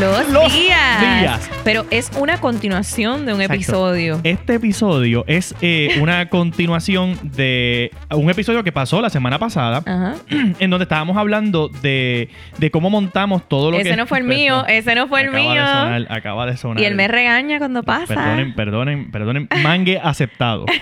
de Los, días. días. Pero es una continuación de un Exacto. episodio. Este episodio es eh, una continuación de un episodio que pasó la semana pasada, Ajá. en donde estábamos hablando de, de cómo montamos todo lo que... Ese no fue el mío, ese no fue el acaba mío. De sonar, acaba de sonar. Y él me regaña cuando pasa. Perdonen, perdonen, perdonen. Mangue aceptado.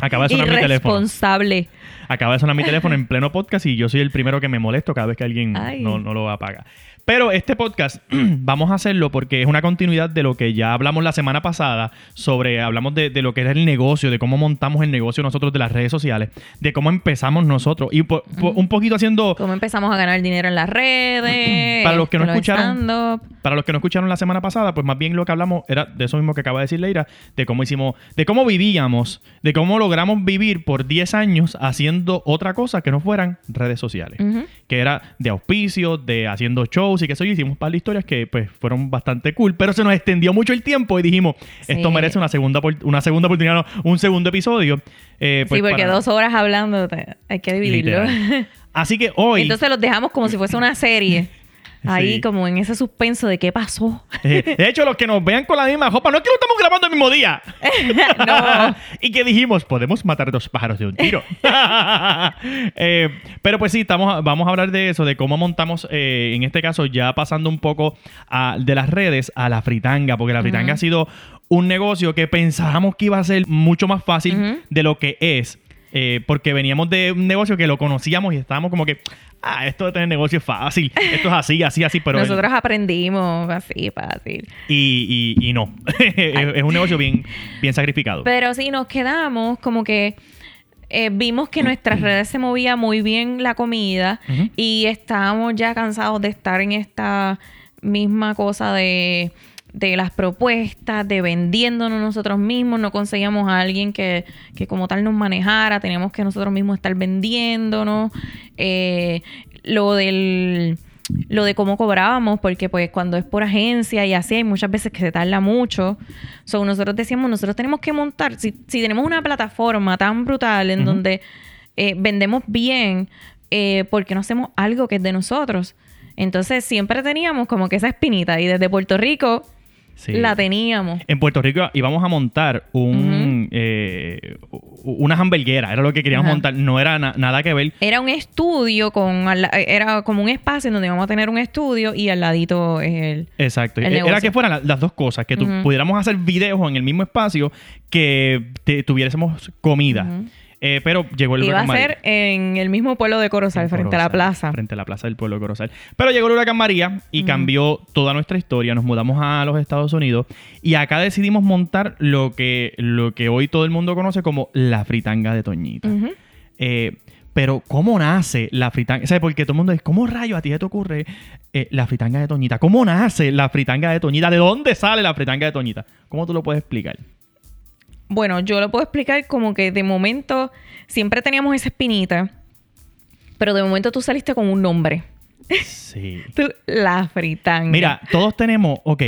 Acaba de sonar mi teléfono. Irresponsable. Acaba de sonar mi teléfono en pleno podcast y yo soy el primero que me molesto cada vez que alguien no lo apaga. Pero este podcast vamos a hacerlo porque es una continuidad de lo que ya hablamos la semana pasada sobre, hablamos de, de lo que era el negocio, de cómo montamos el negocio nosotros de las redes sociales, de cómo empezamos nosotros y po- po- un poquito haciendo, Cómo empezamos a ganar dinero en las redes. Para los que no escucharon, para los que no escucharon la semana pasada, pues más bien lo que hablamos era de eso mismo que acaba de decir Leira, de cómo hicimos, de cómo vivíamos, de cómo logramos vivir por 10 años haciendo otra cosa que no fueran redes sociales. Que era de auspicio, de haciendo shows y que eso, y hicimos un par de historias que pues fueron bastante cool, pero se nos extendió mucho el tiempo y dijimos, esto Sí. merece una segunda una segunda oportunidad, no, un segundo episodio. eh, pues, sí, porque para- dos horas hablando hay que dividirlo. Literal. Así que hoy, Entonces los dejamos como si fuese una serie. Ahí Sí. como en ese suspenso de qué pasó. eh, de hecho, los que nos vean con la misma ropa, no es que lo estamos grabando el mismo día. No. y que dijimos, podemos matar dos pájaros de un tiro. Eh, pero pues sí, estamos, vamos a hablar de eso, de cómo montamos, eh, en este caso, ya pasando un poco a- de las redes a la fritanga, porque la fritanga ha sido un negocio que pensábamos que iba a ser mucho más fácil de lo que es. Eh, porque veníamos de un negocio que lo conocíamos y estábamos como que, ah, esto de tener negocio es fácil, esto es así, así, así, pero... Nosotros aprendimos así, fácil. Y, y- y no. es, un negocio bien, bien sacrificado. Pero sí, nos quedamos como que eh, vimos que nuestras redes se movía muy bien la comida y estábamos ya cansados de estar en esta misma cosa de, de las propuestas, de vendiéndonos nosotros mismos. No conseguíamos a alguien que, que como tal nos manejara. Teníamos que nosotros mismos estar vendiéndonos. Eh, lo del lo de cómo cobrábamos, porque pues cuando es por agencia y así hay muchas veces que se tarda mucho. So, nosotros decíamos, nosotros tenemos que montar, si, si tenemos una plataforma tan brutal en donde eh, vendemos bien, eh, ¿por qué no hacemos algo que es de nosotros? Entonces siempre teníamos como que esa espinita y desde Puerto Rico Sí. la teníamos. En Puerto Rico íbamos a montar un, eh, una hamburguera, era lo que queríamos Ajá. montar, no era na- nada que ver. Era un estudio con, la- era como un espacio en donde íbamos a tener un estudio y al ladito es el... Exacto. El E- Era que fueran la- las dos cosas, que pudiéramos hacer videos en el mismo espacio, que te- tuviésemos comida. Ujú. Eh, pero llegó el Iba a huracán María. ser en el mismo pueblo de Corozal, En frente a la plaza. Frente a la plaza del pueblo de Corozal. Pero llegó el huracán María y cambió toda nuestra historia. Nos mudamos a los Estados Unidos y acá decidimos montar lo que, lo que hoy todo el mundo conoce como la fritanga de Toñita. Eh, pero, ¿cómo nace la fritanga? ¿Sabes? Porque todo el mundo dice, ¿cómo rayo a ti se te ocurre eh, la fritanga de Toñita? ¿Cómo nace la fritanga de Toñita? ¿De dónde sale la fritanga de Toñita? ¿Cómo tú lo puedes explicar? Bueno, yo lo puedo explicar como que de momento siempre teníamos esa espinita, pero de momento tú saliste con un nombre. Sí. Tú, la fritanga. Mira, todos tenemos, ok,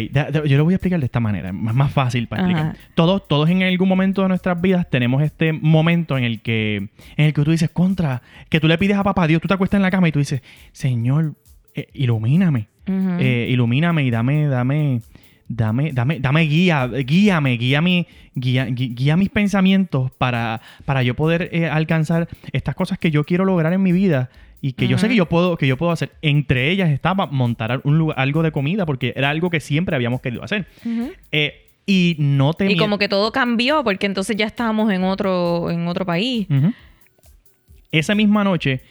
yo lo voy a explicar de esta manera, más, más fácil para explicar. Ajá. Todos, todos en algún momento de nuestras vidas tenemos este momento en el que, en el que tú dices, contra, que tú le pides a papá Dios, tú te acuestas en la cama y tú dices, Señor, eh, ilumíname, eh, ilumíname y dame, dame, dame, dame, dame guía, guíame, guía mi, guía, guía mis pensamientos para, para yo poder eh, alcanzar estas cosas que yo quiero lograr en mi vida y que yo sé que yo puedo, que yo puedo hacer. Entre ellas estaba montar un lugar, algo de comida porque era algo que siempre habíamos querido hacer. Eh, y no te Y como que todo cambió porque entonces ya estábamos en otro, en otro país. Esa misma noche,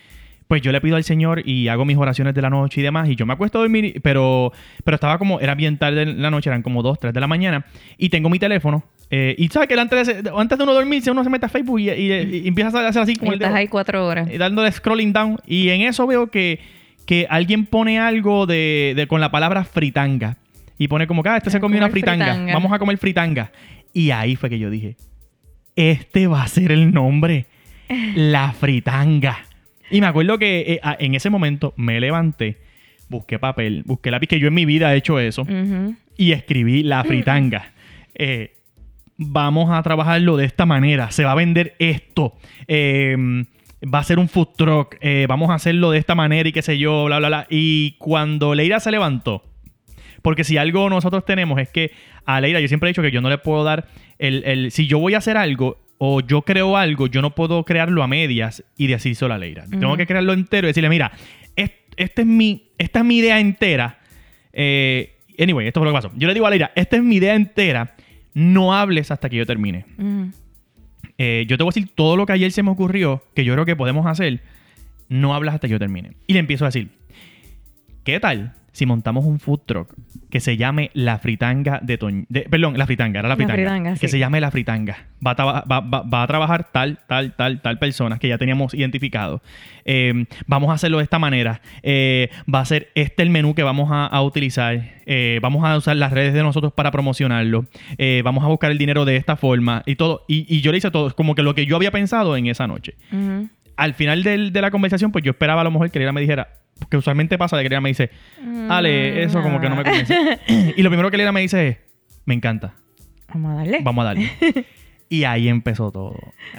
pues yo le pido al Señor y hago mis oraciones de la noche y demás. Y yo me acuesto a dormir, pero, pero estaba como, era bien tarde en la noche, eran como 2, 3 de la mañana. Y tengo mi teléfono. eh, y sabes que antes de, antes de uno dormirse, uno se mete a Facebook y, y- y empieza a hacer así como Y el estás dedo, ahí cuatro horas. eh, dándole scrolling down. Y en eso veo que, que alguien pone algo de, de- con la palabra fritanga. Y pone como que, ah, este se comió una fritanga. fritanga. Vamos a comer fritanga. Y ahí fue que yo dije, este va a ser el nombre. La fritanga. Y me acuerdo que eh, en ese momento me levanté, busqué papel, busqué lápiz, que yo en mi vida he hecho eso, y escribí la fritanga. Eh, vamos a trabajarlo de esta manera. Se va a vender esto. Eh, va a ser un food truck, eh, vamos a hacerlo de esta manera y qué sé yo, bla, bla, bla. Y cuando Leira se levantó, porque si algo nosotros tenemos es que a Leira, yo siempre he dicho que yo no le puedo dar el, el si yo voy a hacer algo o yo creo algo, yo no puedo crearlo a medias y decir solo a Leira. Tengo que crearlo entero y decirle, mira, este es mi, esta es mi idea entera. Eh, anyway, esto es lo que pasó. Yo le digo a Leira, esta es mi idea entera. No hables hasta que yo termine. Eh, yo te voy a decir todo lo que ayer se me ocurrió, que yo creo que podemos hacer. No hablas hasta que yo termine. Y le empiezo a decir, ¿qué tal si montamos un food truck que se llame La Fritanga de Toñita. Perdón, La Fritanga, era La Fritanga. que se llame La Fritanga. Va a, trabajar tal, tal, tal, tal personas que ya teníamos identificado. Em, vamos a hacerlo de esta manera. Eh, va a ser este el menú que vamos a, utilizar. Eh, vamos a usar las redes de nosotros para promocionarlo. Eh, vamos a buscar el dinero de esta forma y todo. Y, yo le hice todo, como que lo que yo había pensado en esa noche. Al final de la conversación, pues yo esperaba a lo mejor que ella me dijera, que usualmente pasa de que ella me dice, Ale, eso como que no me convence. y lo primero que ella me dice es, me encanta. Vamos a darle. Vamos a darle. y ahí empezó todo.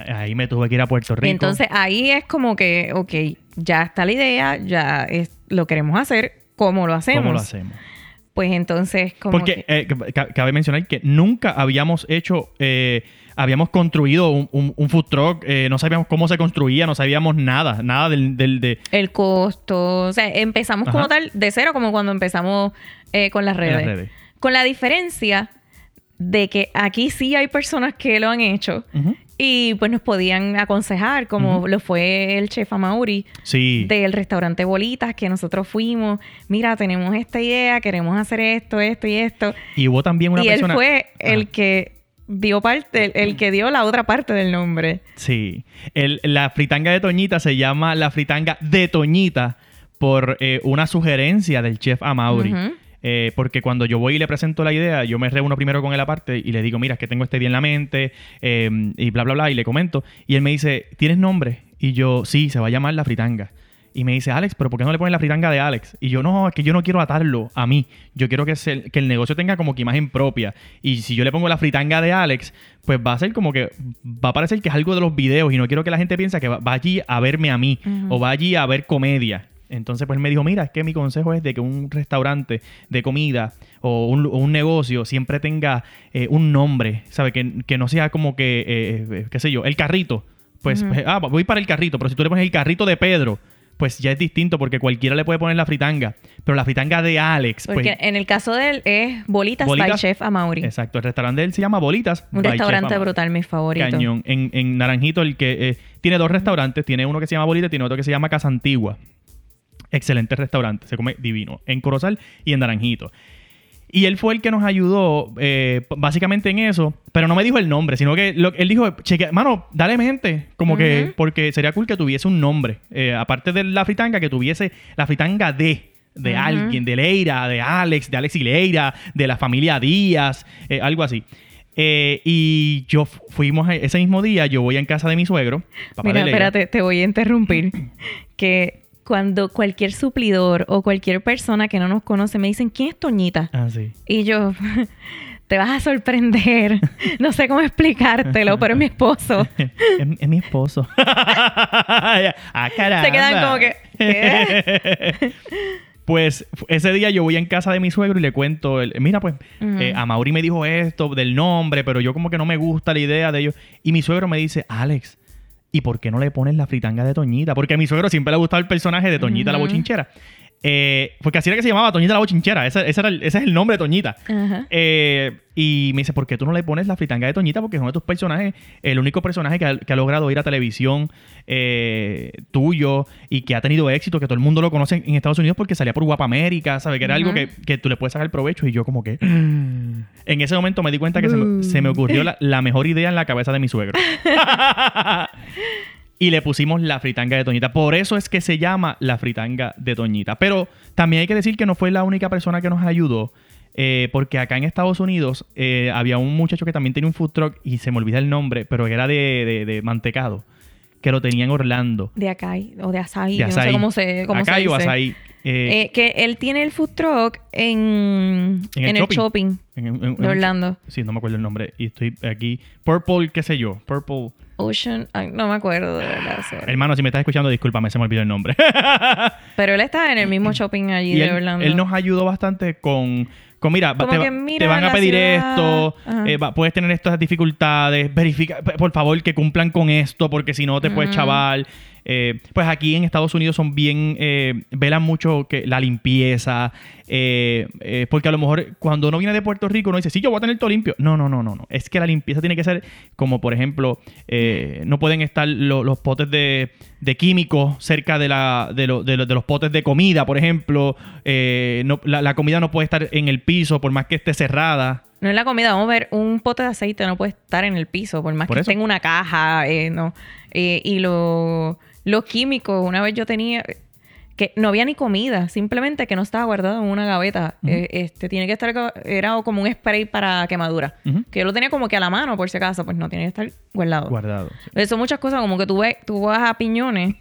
Ahí me tuve que ir a Puerto Rico. entonces ahí es como que, ok, ya está la idea, ya es, lo queremos hacer, ¿cómo lo hacemos? ¿Cómo lo hacemos? Pues entonces, como. Porque eh, cabe mencionar que nunca habíamos hecho. Eh, habíamos construido un, food truck, eh, no sabíamos cómo se construía, no sabíamos nada, nada del... de... El costo, o sea, empezamos como tal de cero, como cuando empezamos eh, con las redes. Con la diferencia de que aquí sí hay personas que lo han hecho y pues nos podían aconsejar, como lo fue el chef Amauri sí. del restaurante Bolitas, que nosotros fuimos, mira, tenemos esta idea, queremos hacer esto, esto y esto. Y hubo también una persona... Él fue el que dio parte, el, que dio la otra parte del nombre. Sí. la fritanga de Toñita se llama la fritanga de Toñita por eh, una sugerencia del chef Amauri. Eh, porque cuando yo voy y le presento la idea, yo me reúno primero con él aparte y le digo, mira, es que tengo este día en la mente eh, y bla, bla, bla, y le comento. Y él me dice, ¿tienes nombre? Y yo, sí, se va a llamar la fritanga. Y me dice, Alex, pero ¿por qué no le pones la fritanga de Alex? Y yo, no, es que yo no quiero atarlo a mí. Yo quiero que, que el negocio tenga como que imagen propia. Y si yo le pongo la fritanga de Alex, pues va a ser como que, va a parecer que es algo de los videos y no quiero que la gente piense que va, allí a verme a mí o va allí a ver comedia. Entonces, pues me dijo, mira, es que mi consejo es de que un restaurante de comida o un, negocio siempre tenga eh, un nombre, ¿sabes? Que, no sea como que, eh, eh, qué sé yo, el carrito. Pues, pues, ah, voy para el carrito, pero si tú le pones el carrito de Pedro, pues ya es distinto porque cualquiera le puede poner la fritanga. Pero la fritanga de Alex. Porque pues, en el caso de él es Bolitas, by Chef Amaury. Exacto, el restaurante de él se llama Bolitas. Un restaurante brutal, mi favorito. Cañón. En, Naranjito, el que eh, tiene dos restaurantes, tiene uno que se llama Bolitas, tiene otro que se llama Casa Antigua. Excelente restaurante, se come divino. En Corozal y en Naranjito. Y él fue el que nos ayudó eh, básicamente en eso, pero no me dijo el nombre, sino que él dijo, cheque, mano, dale mente, como que, porque sería cool que tuviese un nombre, eh, aparte de la fritanga, que tuviese la fritanga de, de alguien, de Leira, de Alex, de Alex y Leira, de la familia Díaz, eh, algo así. y yo fuimos ese mismo día, yo voy en casa de mi suegro. Mira, espérate, te voy a interrumpir. que cuando cualquier suplidor o cualquier persona que no nos conoce me dicen, ¿quién es Toñita? Ah, sí. Y yo, te vas a sorprender. No sé cómo explicártelo, pero es mi esposo. es, mi esposo. ah, caramba. Se quedan como que, ¿qué? Pues ese día yo voy en casa de mi suegro y le cuento, mira pues, eh, a Mauri me dijo esto del nombre, pero yo como que no me gusta la idea de ellos. Y mi suegro me dice, Alex, ¿y por qué no le pones la fritanga de Toñita? Porque a mi suegro siempre le ha gustado el personaje de Toñita la bochinchera. Eh, porque así era que se llamaba Toñita la Bochinchera. Ese, ese, ese es el nombre de Toñita. Eh, y me dice, ¿por qué tú no le pones la fritanga de Toñita? Porque es uno de tus personajes, el único personaje que ha, logrado ir a televisión eh, tuyo y que ha tenido éxito, que todo el mundo lo conoce en Estados Unidos porque salía por Guapa América, ¿sabes? Que era algo que, que, tú le puedes sacar provecho. Y yo como que... en ese momento me di cuenta que se, me, se me ocurrió la, la mejor idea en la cabeza de mi suegro. y le pusimos la fritanga de Toñita. Por eso es que se llama la fritanga de Toñita. Pero también hay que decir que no fue la única persona que nos ayudó. Eh, porque acá en Estados Unidos eh, había un muchacho que también tenía un food truck y se me olvida el nombre, pero era de, de, mantecado, que lo tenía en Orlando. De Acai o de Asaí, no sé cómo se, cómo Acai o Asaí. Eh, que él tiene el food truck en, en, el, shopping, de Orlando. sí, no me acuerdo el nombre. Y estoy aquí. Purple, qué sé yo. Purple. Ocean, no me acuerdo de verdad. sorry. Hermano, si me estás escuchando, discúlpame, se me olvidó el nombre. Pero él estaba en el mismo shopping allí y de él, Orlando. él nos ayudó bastante con, con mira, te, mira van a pedir ciudad. esto, eh, va- puedes tener estas dificultades, verifica, por favor, que cumplan con esto, porque si no te puedes chaval. Eh, pues aquí en Estados Unidos son bien, eh, velan mucho que la limpieza, eh, porque a lo mejor cuando uno viene de Puerto Rico uno dice, sí, yo voy a tener todo limpio. No, no, no, no, no. Es que la limpieza tiene que ser como, por ejemplo, no pueden estar lo- los potes de, de químicos cerca de, la, de, lo- de lo- de los potes de comida, por ejemplo. Eh, no- la, la comida no puede estar en el piso por más que esté cerrada. No es la comida, vamos a ver, un pote de aceite no puede estar en el piso, por más Por que eso. esté en una caja, eh, no. Eh, y lo- los químicos, una vez yo tenía que no había ni comida, simplemente que no estaba guardado en una gaveta. Eh, este tiene que estar era como un spray para quemadura, que yo lo tenía como que a la mano por si acaso, pues no tiene que estar guardado. Guardado. Eso son muchas cosas como que tú ves, tú vas a piñones.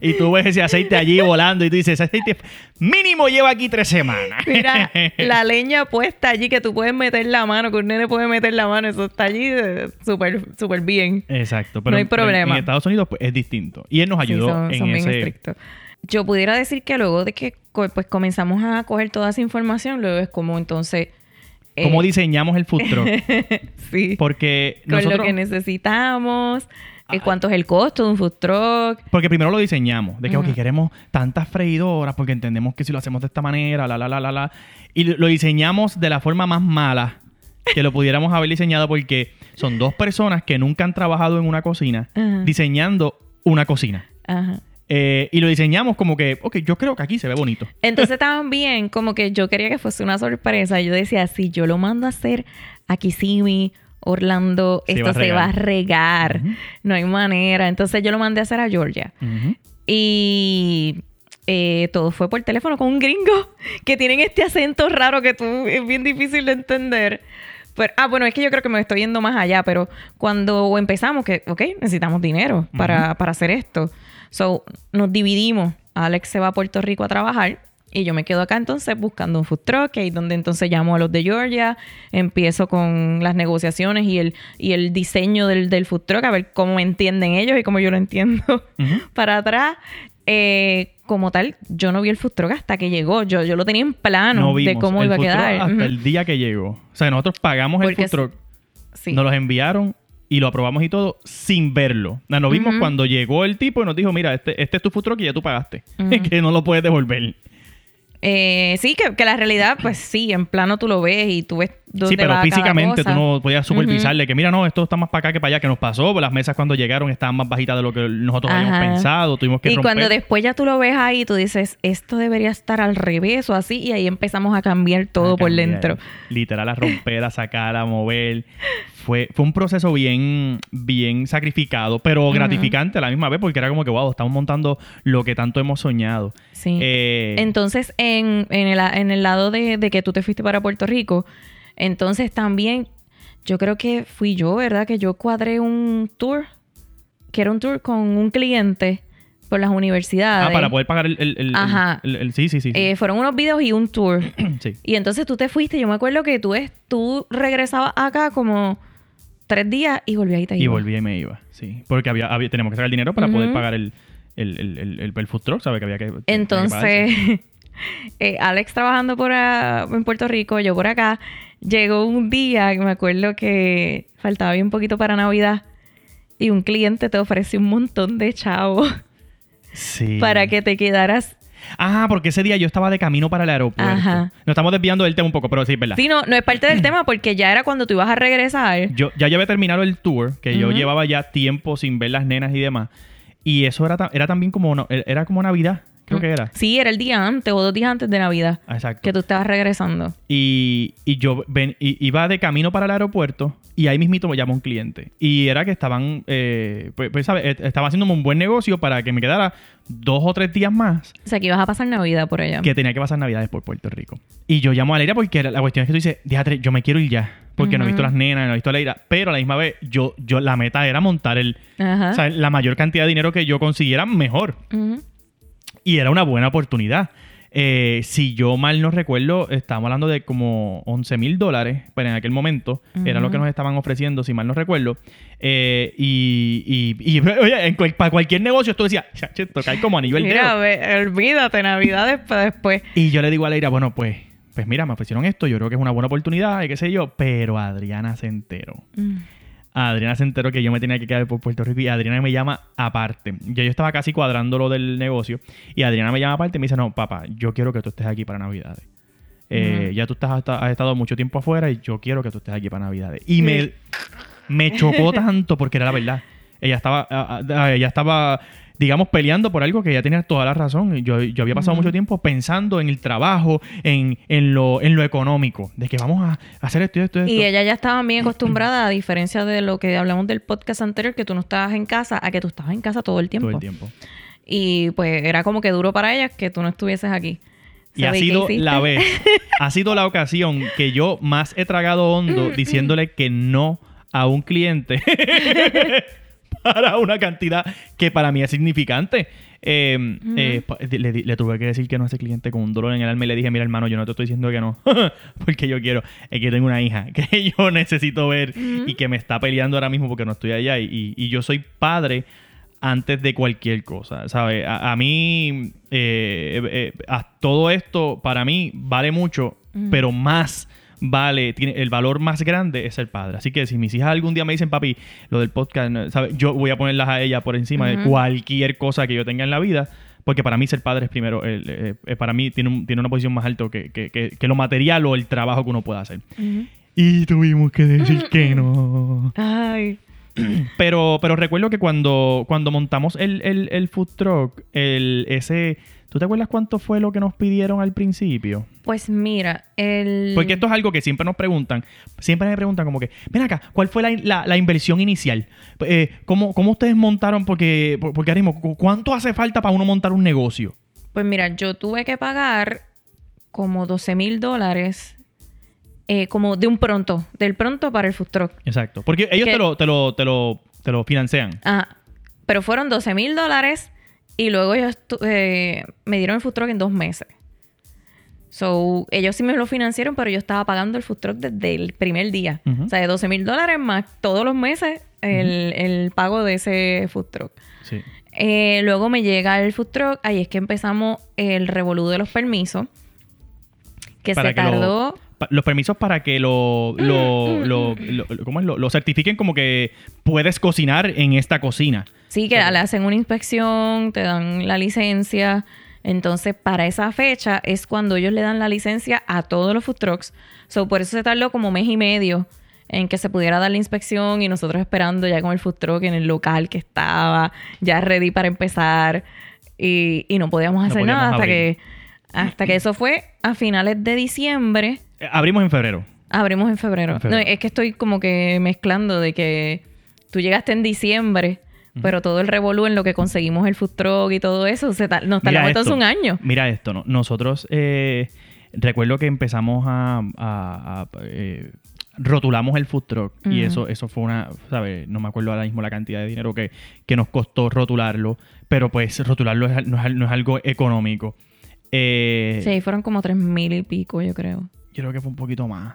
Y tú ves ese aceite allí volando y tú dices, ese aceite mínimo lleva aquí tres semanas. Mira, la leña puesta allí que tú puedes meter la mano, que un nene puede meter la mano, eso está allí eh, súper, súper bien. Exacto, pero No hay en- problema. En, Estados Unidos pues, es distinto. Y él nos Sí, ayudó son, en son bien ese... Yo pudiera decir que luego de que pues comenzamos a coger toda esa información, luego es como entonces... eh, Cómo diseñamos el truck. sí. Porque con nosotros... lo que necesitamos, cuánto es el costo de un food truck. Porque primero lo diseñamos, de que ok, Ujú. queremos tantas freidoras porque entendemos que si lo hacemos de esta manera, la, la, la, la, la. Y lo diseñamos de la forma más mala que lo pudiéramos haber diseñado porque son dos personas que nunca han trabajado en una cocina diseñando una cocina. Ajá. Eh, y lo diseñamos como que, ok, yo creo que aquí se ve bonito. Entonces también como que yo quería que fuese una sorpresa. Yo decía, si yo lo mando a hacer a Kissimmee, Orlando, Se esto va se va a regar. No hay manera. Entonces yo lo mandé a hacer a Georgia. Y eh, todo fue por teléfono con un gringo que tienen este acento raro que tú es bien difícil de entender. Pero, ah, bueno, es que yo creo que me estoy yendo más allá, pero cuando empezamos, que, ok, necesitamos dinero para, para hacer esto. So, nos dividimos. Alex se va a Puerto Rico a trabajar y yo me quedo acá entonces buscando un food truck, ahí donde entonces llamo a los de Georgia, empiezo con las negociaciones y el, y el diseño del, del food truck, a ver cómo me entienden ellos y cómo yo lo entiendo para atrás. Eh, como tal, yo no vi el food truck hasta que llegó. Yo, yo lo tenía en plano No de cómo el iba a quedar. hasta Ujú. el día que llegó. O sea, nosotros pagamos el food truck, Sí. nos los enviaron y lo aprobamos y todo sin verlo. Nos vimos cuando llegó el tipo y nos dijo, mira, este, este es tu food truck y ya tú pagaste. Ujú. que no lo puedes devolver. Eh, sí, que, que la realidad, pues sí, en plano tú lo ves y tú ves dónde Sí, pero va cada físicamente tú no podías supervisarle que mira, no, esto está más para acá que para allá, que nos pasó. pues Las mesas cuando llegaron estaban más bajitas de lo que nosotros habíamos pensado. Tuvimos que Y romper. cuando después ya tú lo ves ahí, tú dices, esto debería estar al revés o así, y ahí empezamos a cambiar todo a por dentro. Literal, a romper, a sacar, a mover. Fue, fue un proceso bien, bien sacrificado, pero gratificante a la misma vez, porque era como que, wow, estamos montando lo que tanto hemos soñado. Sí. Eh, Entonces, en, en, el, en el lado de, de que tú te fuiste para Puerto Rico, entonces también, yo creo que fui yo, ¿verdad? Que yo cuadré un tour, que era un tour con un cliente por las universidades. ah, para poder pagar el... el- el- Ajá. el- sí, sí. sí. Eh, fueron unos videos y un tour. Sí. Y entonces tú te fuiste, yo me acuerdo que tú, es, tú regresabas acá como tres días y volvías y te Y ibas. volví y me iba, sí. Porque había, había, teníamos que sacar el dinero para poder pagar el, el, el, el, food truck, ¿sabes? Que había que... Entonces, eh, Alex trabajando por a- en Puerto Rico, yo por acá, llegó un día que me acuerdo que faltaba bien poquito para Navidad y un cliente te ofreció un montón de chavos Sí. para que te quedaras. Ah, porque ese día yo estaba de camino para el aeropuerto. Ajá. Nos estamos desviando del tema un poco, pero sí, verdad. Sí, no, no es parte del tema porque ya era cuando tú ibas a regresar. Yo ya había terminado el tour, que yo llevaba ya tiempo sin ver las nenas y demás. Y eso era, era también como, era como Navidad, creo que era. Sí, era el día antes o dos días antes de Navidad Exacto. que tú estabas regresando. Y, y yo ven, y- iba de camino para el aeropuerto y ahí mismito me llamó un cliente. Y era que estaban, eh, pues, pues, ¿sabes? Estaba haciéndome un buen negocio para que me quedara dos o tres días más O sea, que ibas a pasar Navidad por allá. que tenía que pasar Navidades por Puerto Rico. Y yo llamo a Leira porque la, cuestión es que tú dices, diatre, yo me quiero ir ya. Porque no he visto las nenas, no he visto a Leira. Pero a la misma vez, yo, yo, la meta era montar el... O sea, la mayor cantidad de dinero que yo consiguiera, mejor. Ujú. Y era una buena oportunidad. Eh, si yo mal no recuerdo, estábamos hablando de como 11 mil dólares, pero en aquel momento era lo que nos estaban ofreciendo, si mal no recuerdo. Eh, y, y, y, oye, en para cualquier negocio, tú decías, "Chacho, esto cae como anillo al Mira, dedo. olvídate, Navidades para después. Y yo le digo a Leira, bueno, pues, pues mira, me ofrecieron esto, yo creo que es una buena oportunidad, y qué sé yo, pero Adriana se enteró. Mm. Adriana se enteró que yo me tenía que quedar por Puerto Rico y Adriana me llama aparte. Ya yo estaba casi cuadrando lo del negocio y Adriana me llama aparte y me dice, no, papá, yo quiero que tú estés aquí para Navidades. Eh, Ya tú estás, has estado mucho tiempo afuera y yo quiero que tú estés aquí para Navidades. Y me, me chocó tanto porque era la verdad. Ella estaba, ah, ah, ella estaba, digamos, peleando por algo que ella tenía toda la razón. Yo, yo había pasado mucho tiempo pensando en el trabajo, en, en, lo, en lo económico, de que vamos a hacer esto y esto esto. Y ella ya estaba bien acostumbrada, a diferencia de lo que hablamos del podcast anterior, que tú no estabas en casa, a que tú estabas en casa todo el tiempo. todo el tiempo. Y pues era como que duro para ella que tú no estuvieses aquí. Y ha ¿qué sido la vez, ha sido la ocasión que yo más he tragado hondo diciéndole que no a un cliente para una cantidad que para mí es significante. Eh, eh, le, tuve que decir que no a ese cliente con un dolor en el alma y le dije, mira hermano, yo no te estoy diciendo que no, porque yo quiero, es que tengo una hija que yo necesito ver y que me está peleando ahora mismo porque no estoy allá y, y- y yo soy padre antes de cualquier cosa, ¿sabes? A, a mí, eh, eh, a- todo esto para mí vale mucho, pero más vale, tiene el valor más grande es el padre. Así que si mis hijas algún día me dicen, papi, lo del podcast. Yo voy a ponerlas a ella por encima de cualquier cosa que yo tenga en la vida. Porque para mí ser padre es primero, el- eh, eh, para mí tiene, un- tiene una posición más alta que, que- que- que lo material o el trabajo que uno pueda hacer. Y tuvimos que decir que no. Ay. Pero, pero recuerdo que cuando, cuando montamos el, el, el food truck, el, ese... ¿Tú te acuerdas cuánto fue lo que nos pidieron al principio? Pues mira, el... Porque esto es algo que siempre nos preguntan. Siempre me preguntan como que, ven acá, ¿cuál fue la, la- la inversión inicial? Eh, ¿cómo, cómo ustedes montaron? Porque, por- porque ahora mismo, ¿cu- ¿cuánto hace falta para uno montar un negocio? Pues mira, yo tuve que pagar como 12 mil dólares eh, como de un pronto, del pronto para el food truck. Exacto. Porque ellos te lo, te, lo, te, lo, te lo financian. Ajá. Pero fueron 12 mil dólares y luego tu- eh, me dieron el food truck en dos meses. So, ellos sí me lo financiaron, pero yo estaba pagando el food truck desde el primer día. O sea, de 12 mil dólares más todos los meses el, el pago de ese food truck. Sí. Eh, luego me llega el food truck, ahí es que empezamos el revolú de los permisos, que Para se que lo- tardó... Pa- los permisos para que lo, lo, lo, lo- ¿cómo es? Lo, lo certifiquen como que puedes cocinar en esta cocina. Sí, que le hacen una inspección, te dan la licencia. Entonces, para esa fecha es cuando ellos le dan la licencia a todos los food trucks. So, por eso se tardó como mes y medio en que se pudiera dar la inspección y nosotros esperando ya con el food truck en el local que estaba, ya ready para empezar y, y no podíamos No hacer podíamos nada hasta abrir. que, hasta que eso fue a finales de diciembre. Eh, Abrimos en febrero. Abrimos en febrero. En febrero. No, es que estoy como que mezclando de que tú llegaste en diciembre, pero todo el revolú en lo que conseguimos el food truck y todo eso, se ta- nos tardamos un año. Mira esto, ¿no? Nosotros, eh, recuerdo que empezamos a... a- a, eh, rotulamos el food truck y eso eso fue una, ¿sabes? No me acuerdo ahora mismo la cantidad de dinero que, que nos costó rotularlo, pero pues rotularlo es- no, es, no es algo económico. Eh, Sí, fueron como tres mil y pico, yo creo. Yo creo que fue un poquito más.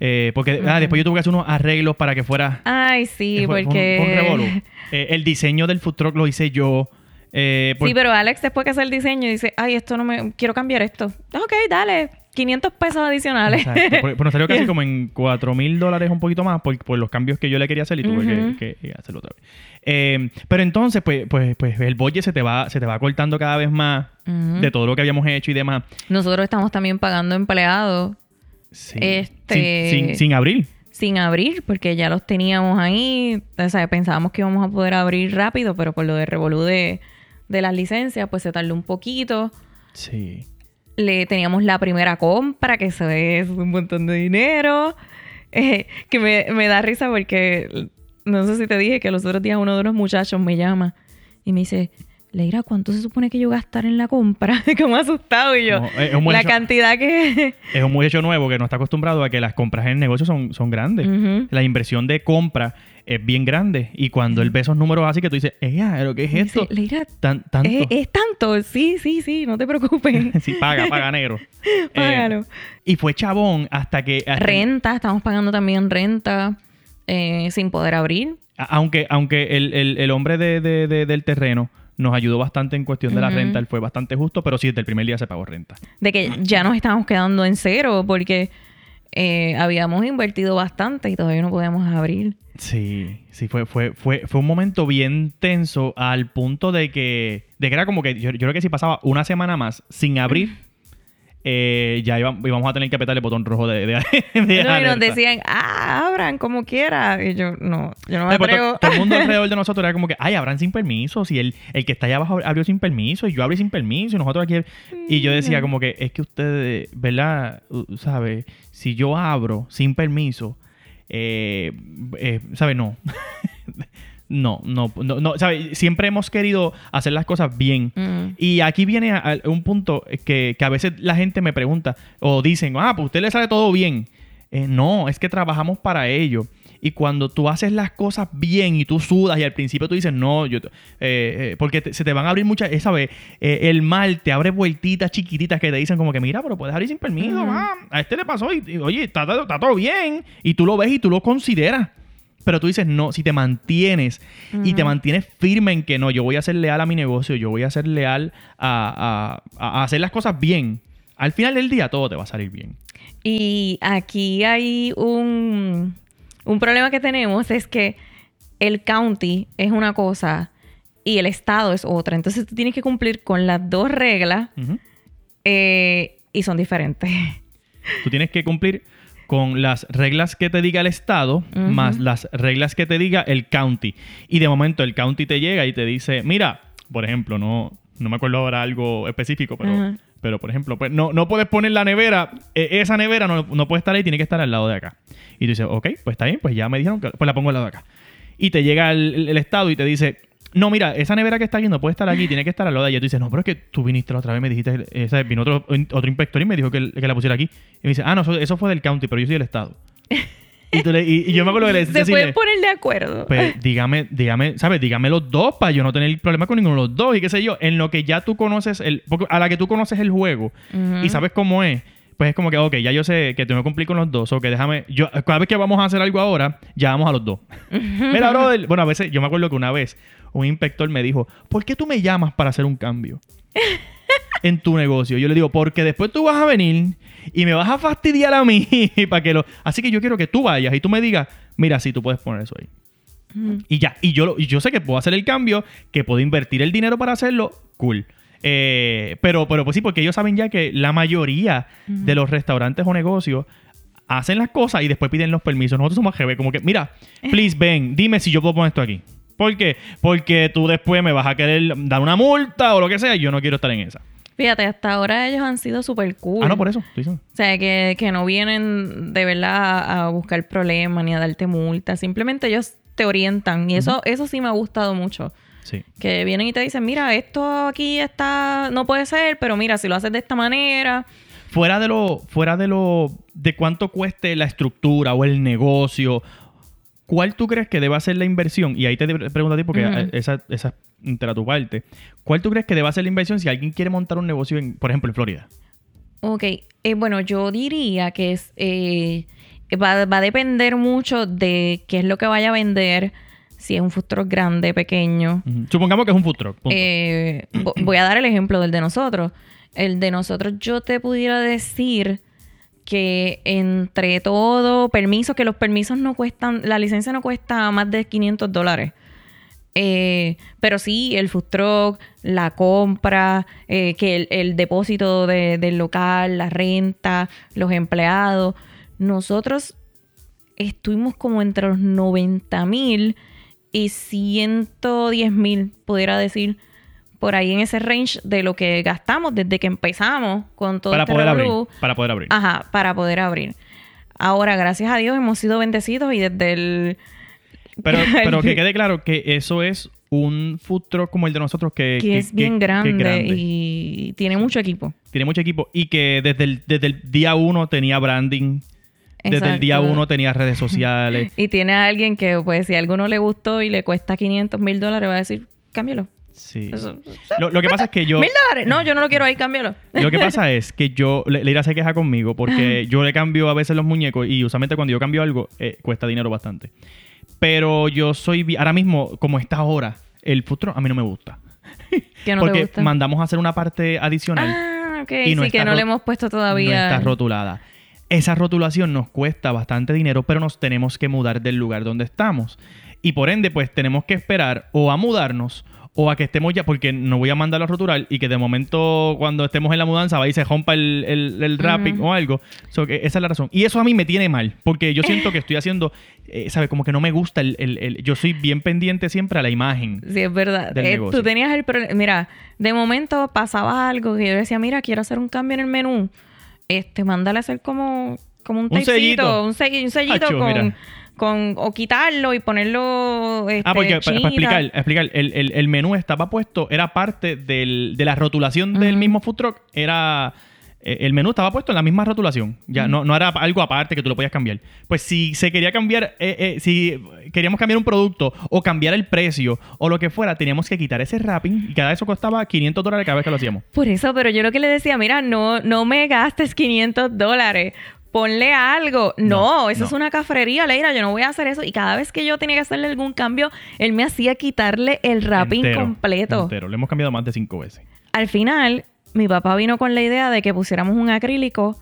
Eh, porque ah, después yo tuve que hacer unos arreglos para que fuera... Ay, sí, fue- un- porque... fue un. Eh, el diseño del food truck lo hice yo. eh, por- Sí, pero Alex después que hace el diseño dice, ay, esto no me... Quiero cambiar esto. Ok, dale. 500 pesos adicionales. Por nos salió casi como en 4 mil dólares, un poquito más, por, por los cambios que yo le quería hacer y tuve que, que hacerlo otra vez. Eh, pero entonces, pues, pues, pues el budget se te va, se te va cortando cada vez más de todo lo que habíamos hecho y demás. Nosotros estamos también pagando empleados Sí. Este- Sin, sin, sin abrir. sin abrir, porque ya los teníamos ahí. O sea, pensábamos que íbamos a poder abrir rápido, pero por lo de revolú de, de las licencias, pues se tardó un poquito. Sí. Le teníamos la primera compra, que eso es un montón de dinero. Eh, que me, me da risa porque no sé si te dije que los otros días uno de los muchachos me llama y me dice, Leira, ¿cuánto se supone que yo gastar en la compra? Como asustado y yo. No, es un buen la cantidad que... Es un muchacho nuevo que no está acostumbrado a que las compras en el negocio son, son grandes. La inversión de compra es bien grande. Y cuando él ve esos números así que tú dices, ¡Ea, pero qué es esto! Leira, Tan, tanto. ¿es, es tanto? Sí, sí, sí, no te preocupes. Sí, paga, paga negro. Eh, Págalo. y fue chabón hasta que... hasta- Renta, estamos pagando también renta eh, sin poder abrir. aunque aunque el, el- el hombre de, de- de- del terreno nos ayudó bastante en cuestión de la renta, él fue bastante justo, pero sí, desde el primer día se pagó renta. De que ya nos estábamos quedando en cero porque eh, habíamos invertido bastante y todavía no podíamos abrir. Sí, sí, fue, fue, fue, fue un momento bien tenso al punto de que, de que era como que yo, yo creo que si pasaba una semana más sin abrir, eh, ya iba- íbamos a tener que apretar el botón rojo de, de, de No, y nos decían, ah, abran como quiera. Y yo, no, yo no me atrevo. to- todo el mundo alrededor de nosotros era como que, ay, abran sin permiso. Si el, el que está allá abajo abrió sin permiso y yo abrí sin permiso y nosotros aquí. Y yo decía como que, es que ustedes, ¿verdad? ¿Sabe? Si yo abro sin permiso, eh, eh, ¿sabe? No. no, no, no, no, ¿sabe? Siempre hemos querido hacer las cosas bien. Mm. Y aquí viene a- a un punto que, que a veces la gente me pregunta o dicen, ah, pues a usted le sale todo bien. Eh, no, es que trabajamos para ello. Y cuando tú haces las cosas bien y tú sudas y al principio tú dices, no, yo, eh, eh, porque te- se te van a abrir muchas, esa vez, eh, el mal te abre vueltitas chiquititas que te dicen como que, mira, pero puedes abrir sin permiso, ma. a este le pasó y, y, oye, está, está- está todo bien. Y tú lo ves y tú lo consideras. Pero tú dices, no, si te mantienes y te mantienes firme en que no, yo voy a ser leal a mi negocio, yo voy a ser leal a, a- a hacer las cosas bien, al final del día todo te va a salir bien. Y aquí hay un, un problema que tenemos, es que el county es una cosa y el estado es otra. Entonces tú tienes que cumplir con las dos reglas eh, y son diferentes. Tú tienes que cumplir con las reglas que te diga el estado, más las reglas que te diga el county. Y de momento el county te llega y te dice, mira, por ejemplo, no, no me acuerdo ahora algo específico, pero, pero por ejemplo, pues no, no puedes poner la nevera, eh, esa nevera no, no puede estar ahí, tiene que estar al lado de acá. Y tú dices, ok, pues está bien, pues ya me dijeron que pues la pongo al lado de acá. Y te llega el, el- el estado y te dice, no, mira, esa nevera que está aquí no puede estar aquí, tiene que estar al lado de allá. Tú dices, no, pero es que tú viniste la otra vez, me dijiste, vino otro, otro inspector y me dijo que, que la pusiera aquí. Y me dice, ah, no, eso, eso fue del county, pero yo soy del estado. y, tú le- y- y yo me acuerdo que le decía Se pueden poner de acuerdo. pues dígame, dígame, ¿sabes? Dígame los dos para yo no tener problema con ninguno de los dos y qué sé yo. En lo que ya tú conoces, el, a la que tú conoces el juego y sabes cómo es, pues es como que, ok, ya yo sé que tengo que cumplir con los dos. O que déjame, yo, cada vez que vamos a hacer algo ahora, ya vamos a los dos. Mira, brother, bueno, a veces, yo me acuerdo que una vez un inspector me dijo, ¿por qué tú me llamas para hacer un cambio? en tu negocio. Yo le digo, porque después tú vas a venir y me vas a fastidiar a mí para que lo. Así que yo quiero que tú vayas y tú me digas, mira, sí, tú puedes poner eso ahí. Y ya, y yo, lo- y yo sé que puedo hacer el cambio, que puedo invertir el dinero para hacerlo, cool. Eh, pero, pero pues sí, porque ellos saben ya que la mayoría de los restaurantes o negocios hacen las cosas y después piden los permisos. Nosotros somos GB, como que, mira, please ven, dime si yo puedo poner esto aquí. ¿Por qué? Porque tú después me vas a querer dar una multa o lo que sea, y yo no quiero estar en esa. Fíjate, hasta ahora ellos han sido súper cool. Ah, no, por eso. O sea, que, que no vienen de verdad a, a buscar problemas ni a darte multas. Simplemente ellos te orientan. Y eso, eso sí me ha gustado mucho. Sí. Que vienen y te dicen, mira, esto aquí está, no puede ser, pero mira, si lo haces de esta manera. Fuera de lo, fuera de lo, de cuánto cueste la estructura o el negocio, ¿cuál tú crees que deba ser la inversión? Y ahí te pregunto a ti porque eh, esa, esa entera tu parte. ¿Cuál tú crees que deba ser la inversión si alguien quiere montar un negocio, en, por ejemplo, en Florida? Ok, eh, bueno, yo diría que es, eh, va, va a depender mucho de qué es lo que vaya a vender, si es un food truck grande, pequeño. Supongamos que es un food truck. Eh, vo- voy a dar el ejemplo del de nosotros. El de nosotros, yo te pudiera decir que entre todo, permisos, que los permisos no cuestan, la licencia no cuesta más de 500 dólares. Eh, pero sí, el food truck, la compra, eh, que el, el depósito de- del local, la renta, los empleados. Nosotros estuvimos como entre los 90 mil y 110 mil, pudiera decir, por ahí en ese range de lo que gastamos desde que empezamos con todo para este poder abrir. Para poder abrir. Ajá, para poder abrir. Ahora, gracias a Dios, hemos sido bendecidos y desde el... Pero, pero que quede claro que eso es un food truck como el de nosotros que, Que es bien que grande, grande. y tiene mucho equipo. Tiene mucho equipo y que desde el, desde el día uno tenía branding. Desde el día uno tenía redes sociales. Y tiene a alguien que, pues, si a alguno le gustó y le cuesta 500 mil dólares, va a decir, cámbialo. Sí. Eso- Lo, lo que pasa es que yo... ¿Mil dólares? No, yo no lo quiero ahí, cámbialo. Lo que pasa es que yo, Le- Leira se queja conmigo porque yo le cambio a veces los muñecos y usualmente cuando yo cambio algo eh, cuesta dinero bastante. Pero yo soy, ahora mismo, como está ahora, el futuro a mí no me gusta. Que no porque te gusta. mandamos a hacer una parte adicional Ah, ok. y no sí, que no le hemos puesto no todavía. está rotulada. Esa rotulación nos cuesta bastante dinero, pero nos tenemos que mudar del lugar donde estamos. Y por ende, pues tenemos que esperar o a mudarnos o a que estemos ya, porque no voy a mandarlo a rotular y que de momento cuando estemos en la mudanza va y se rompa el, el, el wrapping o algo. So que esa es la razón. Y eso a mí me tiene mal, porque yo siento que estoy haciendo, eh, ¿sabes? Como que no me gusta el, el- el- Yo soy bien pendiente siempre a la imagen. Sí, es verdad. del Eh, negocio. tú tenías el problema. Mira, de momento pasaba algo que yo decía, mira, quiero hacer un cambio en el menú. Este, mándale a hacer como, como un, Un typecito, sellito. un, selli- un sellito con, con. O quitarlo y ponerlo. Este, Ah, porque para, explicar, explicar el, el- el menú estaba puesto, era parte del- de la rotulación del mismo food truck, era... eh, El menú estaba puesto en la misma rotulación. Ya no, no era algo aparte que tú lo podías cambiar. Pues si se quería cambiar, eh, eh, si queríamos cambiar un producto o cambiar el precio o lo que fuera, teníamos que quitar ese wrapping y cada eso costaba 500 dólares cada vez que lo hacíamos. Por eso, pero yo lo que le decía, mira, no, no me gastes 500 dólares. Ponle algo. No, No, eso no. es una cafrería, Leira. Yo no voy a hacer eso. Y cada vez que yo tenía que hacerle algún cambio, él me hacía quitarle el wrapping Entero, completo. Entero. Lo hemos cambiado más de cinco veces. Al final, mi papá vino con la idea de que pusiéramos un acrílico,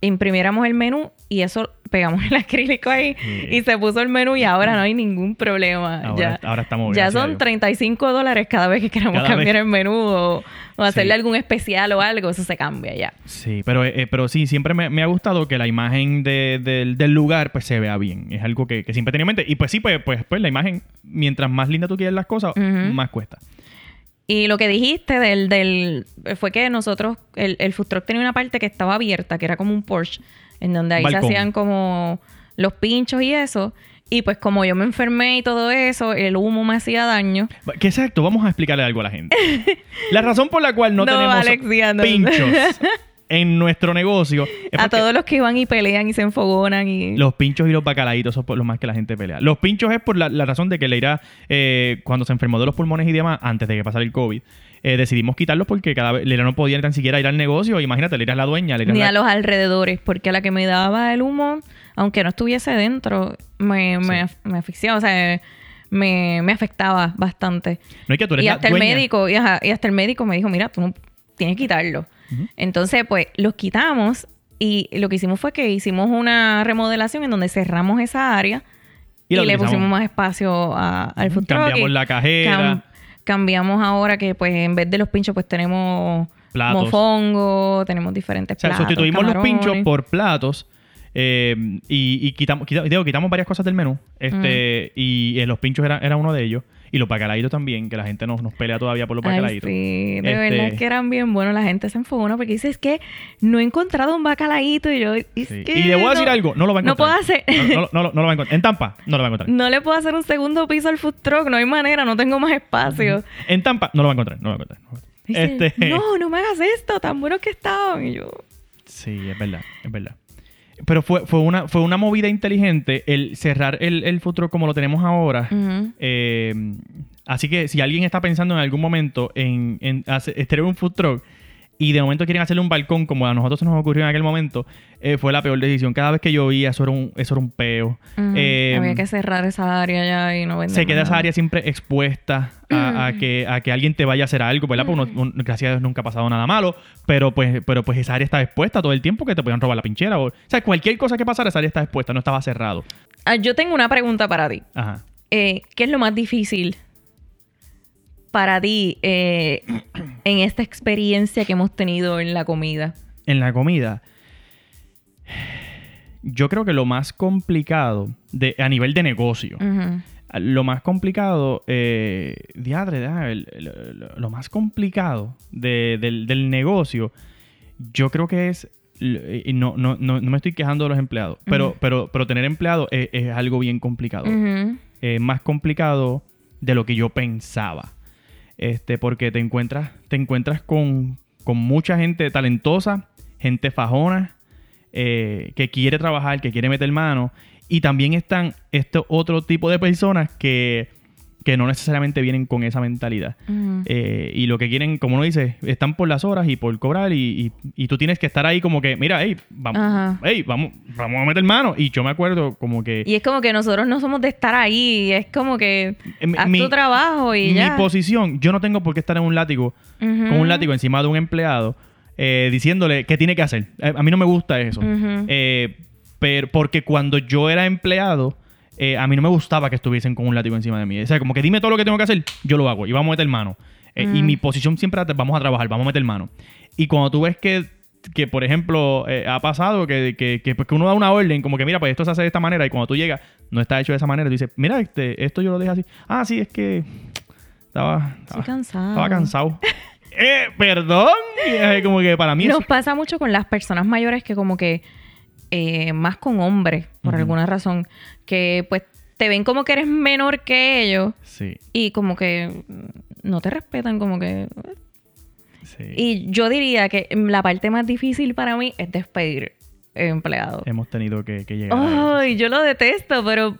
imprimiéramos el menú y eso pegamos el acrílico ahí Sí. y se puso el menú y ahora no hay ningún problema. Ahora- ya ahora estamos bien, ya son Dios. 35 dólares cada vez que queramos Cada cambiar vez. el menú o, o hacerle Sí. algún especial o algo. Eso se cambia ya. Sí, pero, eh, pero sí, siempre me, me ha gustado que la imagen de- del, del lugar pues se vea bien. Es algo que, que siempre tenía en mente. Y pues sí, pues, pues, pues la imagen, mientras más linda tú quieres las cosas, más cuesta. Y lo que dijiste del, del fue que nosotros, el, el food truck tenía una parte que estaba abierta, que era como un Porsche, en donde ahí Balcón. se hacían como los pinchos y eso. Y pues como yo me enfermé y todo eso, el humo me hacía daño. Que exacto, vamos a explicarle algo a la gente. La razón por la cual no, No, tenemos pinchos en nuestro negocio A todos los que van y pelean y se enfogonan y... los pinchos y los bacalaitos son por lo más que la gente pelea. Los pinchos es por la, la razón de que Leira, eh, cuando se enfermó de los pulmones y demás, antes de que pasara el COVID, eh, decidimos quitarlos porque cada vez Leira no podía ni tan siquiera ir al negocio. Imagínate, Leira es la dueña. Leira Ni la- a los alrededores, porque a la que me daba el humo, aunque no estuviese dentro, me, me, me asfixiaba, o sea, me, me afectaba bastante. No es que tú eres y la hasta el dueña. médico y, ajá, y hasta el médico me dijo mira tú no tienes que quitarlo Entonces pues los quitamos y lo que hicimos fue que hicimos una remodelación en donde cerramos esa área Y le pusimos más espacio a- al food truck Cambiamos y la cajera. cambiamos ahora que pues en vez de los pinchos pues tenemos Platos. mofongo tenemos diferentes O sea, platos sustituimos los pinchos por platos eh, y, y quitamos, quita- digo, quitamos varias cosas del menú. Este, Y eh, los pinchos era, era uno de ellos. Y los bacalaitos también, que la gente nos, nos pelea todavía por los bacalaitos. sí, de Este- verdad que eran bien buenos. La gente se enfogona porque dice, es que no he encontrado un bacalaíto. Y yo, es Sí. que Y le voy a decir no- algo, no lo va a No encontrar. puedo hacer... No, no- no lo- no lo va a encontrar. En Tampa, no lo va a encontrar. No le puedo hacer un segundo piso al food truck, no hay manera, no tengo más espacio. En Tampa, no lo va a encontrar. No lo va a encontrar. no. Dice, Este- No, no me hagas esto, tan buenos que estaban. Y yo, Sí, es verdad, es verdad. Pero fue, fue, una, fue una movida inteligente el cerrar el, el futuro como lo tenemos ahora. Eh, así que si alguien está pensando en algún momento en, en hacer, tener un food truck y de momento quieren hacerle un balcón como a nosotros se nos ocurrió en aquel momento, eh, fue la peor decisión. Cada vez que llovía, eso era un, eso era un peo. Eh, Había que cerrar esa área ya y no se queda esa área siempre expuesta a, a que, a que alguien te vaya a hacer algo, ¿verdad? Porque uno- gracias a Dios nunca ha pasado nada malo, pero pues, pero pues esa área está expuesta todo el tiempo que te puedan robar la pinchera. O, o sea, cualquier cosa que pasara, esa área está expuesta, no estaba cerrado. Ah, yo tengo una pregunta para ti. Ajá. Eh, ¿Qué es lo más difícil para ti eh, en esta experiencia que hemos tenido en la comida? En la comida, yo creo que lo más complicado de, a nivel de negocio, lo más complicado, eh, diadre, lo, más complicado de- del, del negocio, yo creo que es, y no, no, no, no me estoy quejando de los empleados, pero, pero, pero tener empleados es, es algo bien complicado. Más complicado de lo que yo pensaba. Este, porque te encuentras, te encuentras con, con mucha gente talentosa, gente fajona, eh, que quiere trabajar, que quiere meter mano. Y también están este otro tipo de personas que, que no necesariamente vienen con esa mentalidad. Eh, y lo que quieren, como uno dice, están por las horas y por cobrar. Y, y- y tú tienes que estar ahí como que, mira, hey, vamos, Ajá. hey, vamos, vamos a meter mano. Y yo me acuerdo como que Y es como que nosotros no somos de estar ahí. Es como que Eh, mi- haz tu trabajo y mi ya. posición, yo no tengo por qué estar en un látigo, con un látigo encima de un empleado, eh, diciéndole qué tiene que hacer. Eh, a mí no me gusta eso. Eh, pero porque cuando yo era empleado, eh, a mí no me gustaba que estuviesen con un látigo encima de mí. O sea, como que dime todo lo que tengo que hacer, yo lo hago y vamos a meter mano. Eh, Y Mm. mi posición siempre vamos a trabajar, vamos a meter mano. Y cuando tú ves que, que por ejemplo, eh, ha pasado que, que, que, pues, que uno da una orden, como que mira, pues esto se hace de esta manera, y cuando tú llegas, no está hecho de esa manera, tú dices, mira, este, esto yo lo dejé así. Ah, sí, es que estaba, Estoy estaba, cansado. estaba cansado. eh, perdón. Y, como que para mí Nos eso... pasa mucho con las personas mayores que como que eh, más con hombres, por alguna razón, que pues te ven como que eres menor que ellos Sí, y como que no te respetan, como que... sí. Y yo diría que la parte más difícil para mí es despedir empleados. Hemos tenido que, que llegar. Ay, yo lo detesto, pero...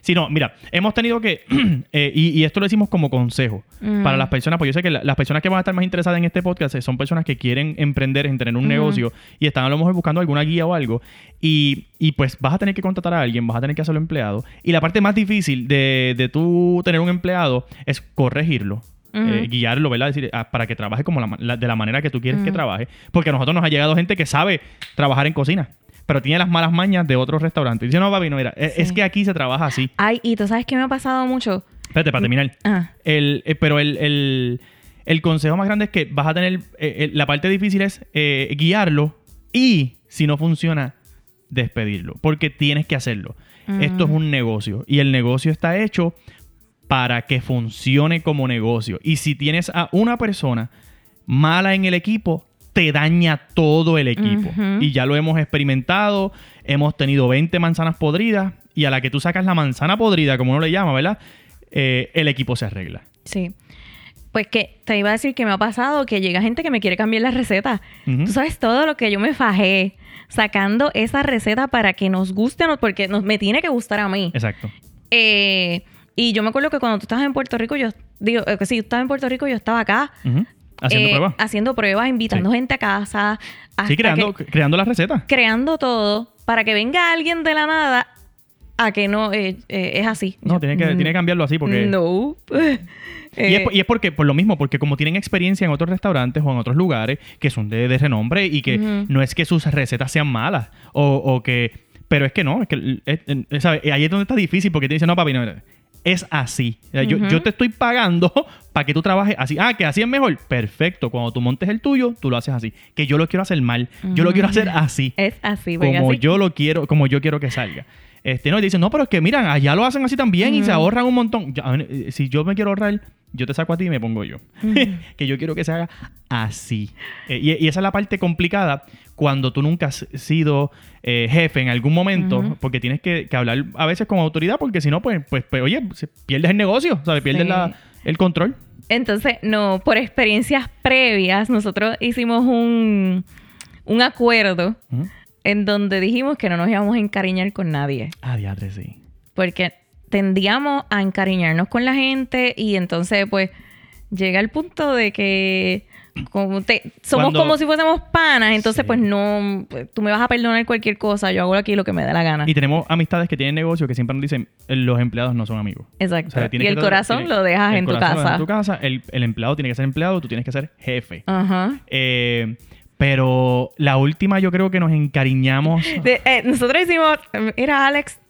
Sí, no, mira, hemos tenido que, eh, y, y esto lo decimos como consejo Mm. para las personas, pues yo sé que la- las personas que van a estar más interesadas en este podcast eh, son personas que quieren emprender, en tener un Ujú. negocio y están a lo mejor buscando alguna guía o algo, y, y pues vas a tener que contratar a alguien, vas a tener que hacerlo empleado, y la parte más difícil de, de tú tener un empleado es corregirlo. Eh, guiarlo, ¿verdad? Decir, ah, para que trabaje como la la- de la manera que tú quieres que trabaje. Porque a nosotros nos ha llegado gente que sabe trabajar en cocina, pero tiene las malas mañas de otros restaurantes. Dice, no, papi, no, mira, es- Sí. es que aquí se trabaja así. Ay, y tú sabes que me ha pasado mucho. Espérate, para terminar. Ah, El, eh, pero el, el- el consejo más grande es que vas a tener. eh, eh, la parte difícil es eh, guiarlo y, si no funciona, despedirlo. Porque tienes que hacerlo. Esto es Mm. un negocio y el negocio está hecho para que funcione como negocio. Y si tienes a una persona mala en el equipo, te daña todo el equipo. Y ya lo hemos experimentado. Hemos tenido 20 manzanas podridas y a la que tú sacas la manzana podrida, como uno le llama, ¿verdad? Eh, el equipo se arregla. sí. Pues que te iba a decir que me ha pasado que llega gente que me quiere cambiar la receta. Tú sabes todo lo que yo me fajé sacando esa receta para que nos guste, porque nos, me tiene que gustar a mí. Exacto. Eh, y yo me acuerdo que cuando tú estabas en Puerto Rico, yo digo, eh, que sí, tú estabas en Puerto Rico, yo estaba acá. Haciendo eh, pruebas. Haciendo pruebas, invitando Sí. gente a casa. Sí, creando, que- creando las recetas. creando todo para que venga alguien de la nada a que no eh, eh, es así. No, tiene que, Mm, tiene que cambiarlo así porque... No. Y es, por- y es porque, por lo mismo, porque como tienen experiencia en otros restaurantes o en otros lugares que son de, de renombre y que no es que sus recetas sean malas o, o que... Pero es que no, es que es- es- ¿sabes? ahí es donde está difícil porque te dicen, no, papi, no, es así. O sea, yo, yo te estoy pagando para que tú trabajes así. Ah, que así es mejor. Perfecto. Cuando tú montes el tuyo, tú lo haces así. Que yo lo quiero hacer mal. Yo lo quiero hacer así. Es así, como así- yo lo quiero, como yo quiero que salga. Este, no, y dicen, no, pero es que miran, allá lo hacen así también y se ahorran un montón. Eh, si yo me quiero ahorrar, yo te saco a ti y me pongo yo. que yo quiero que se haga así. Eh, y, y esa es la parte complicada cuando tú nunca has sido eh, jefe en algún momento, porque tienes que, que hablar a veces con autoridad, porque si no, pues, pues, pues, oye, pierdes el negocio, ¿sabes? Pierdes Sí. la- el control. Entonces, no, por experiencias previas, nosotros hicimos un, un acuerdo en donde dijimos que no nos íbamos a encariñar con nadie. Ah, diadre, sí. Porque tendíamos a encariñarnos con la gente y entonces, pues, llega el punto de que como te, somos Cuando- como si fuésemos panas, entonces, Sí. pues, no, pues, tú me vas a perdonar cualquier cosa, yo hago aquí lo que me dé la gana. Y tenemos amistades que tienen negocio que siempre nos dicen, "Eh, los empleados no son amigos. Exacto. O sea, tiene y el corazón tiene- lo dejas en tu casa. En tu casa, el, el empleado tiene que ser empleado, tú tienes que ser jefe. Ajá. Eh, pero la última yo creo que nos encariñamos. De- eh, nosotros hicimos, mira Alex,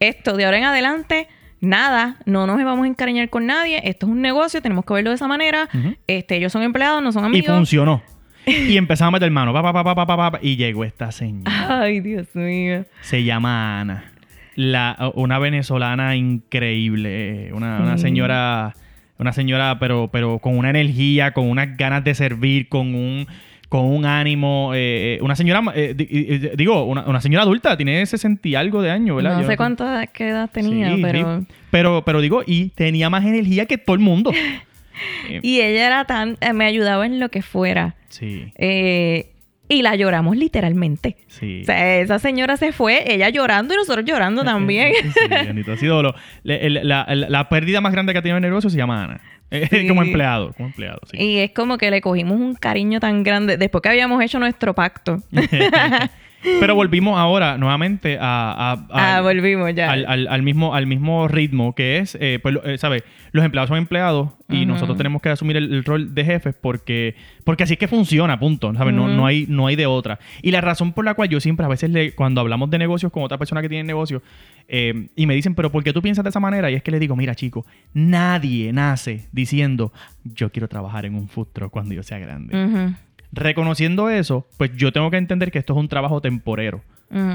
esto de ahora en adelante, nada, no nos vamos a encariñar con nadie, esto es un negocio, tenemos que verlo de esa manera, este, ellos son empleados, no son y amigos. funcionó. Y empezamos a meter mano. Pa, pa, pa, pa, pa, pa, pa, y llegó esta señora. Ay, Dios mío. Se llama Ana. La, una venezolana increíble. Una, una señora. Una señora, pero, pero con una energía, con unas ganas de servir, con un. Con un ánimo, eh, eh, una señora, eh, di- digo, una, una señora adulta, tiene 60 y algo de años, ¿verdad? No Yo sé cuánta qué edad tenía, Sí, pero... sí. pero... Pero digo, y tenía más energía que todo el mundo. Y ella era tan... eh, me ayudaba en lo que fuera. sí, Eh, y la lloramos literalmente. sí. O sea, esa señora se fue, ella llorando y nosotros llorando también. Sí, bendito. Ha sido lo- la, la- la pérdida más grande que ha tenido el negocio se llama Ana. Eh, Sí. como empleado, como empleado, sí. Y es como que le cogimos un cariño tan grande después que habíamos hecho nuestro pacto. Pero volvimos ahora nuevamente a, a- ah, al- volvimos ya. al, al- al mismo, al mismo ritmo que es, eh, pues, eh, ¿sabes? Los empleados son empleados y nosotros tenemos que asumir el, el rol de jefes porque, porque así es que funciona, punto. ¿sabes? no, no, hay, no hay de otra. Y la razón por la cual yo siempre, a veces, le- cuando hablamos de negocios con otra persona que tiene negocios eh, y me dicen, pero ¿por qué tú piensas de esa manera? Y es que le digo, mira, chico, nadie nace diciendo, yo quiero trabajar en un food truck cuando yo sea grande. Ujú, Reconociendo eso, pues yo tengo que entender que esto es un trabajo temporero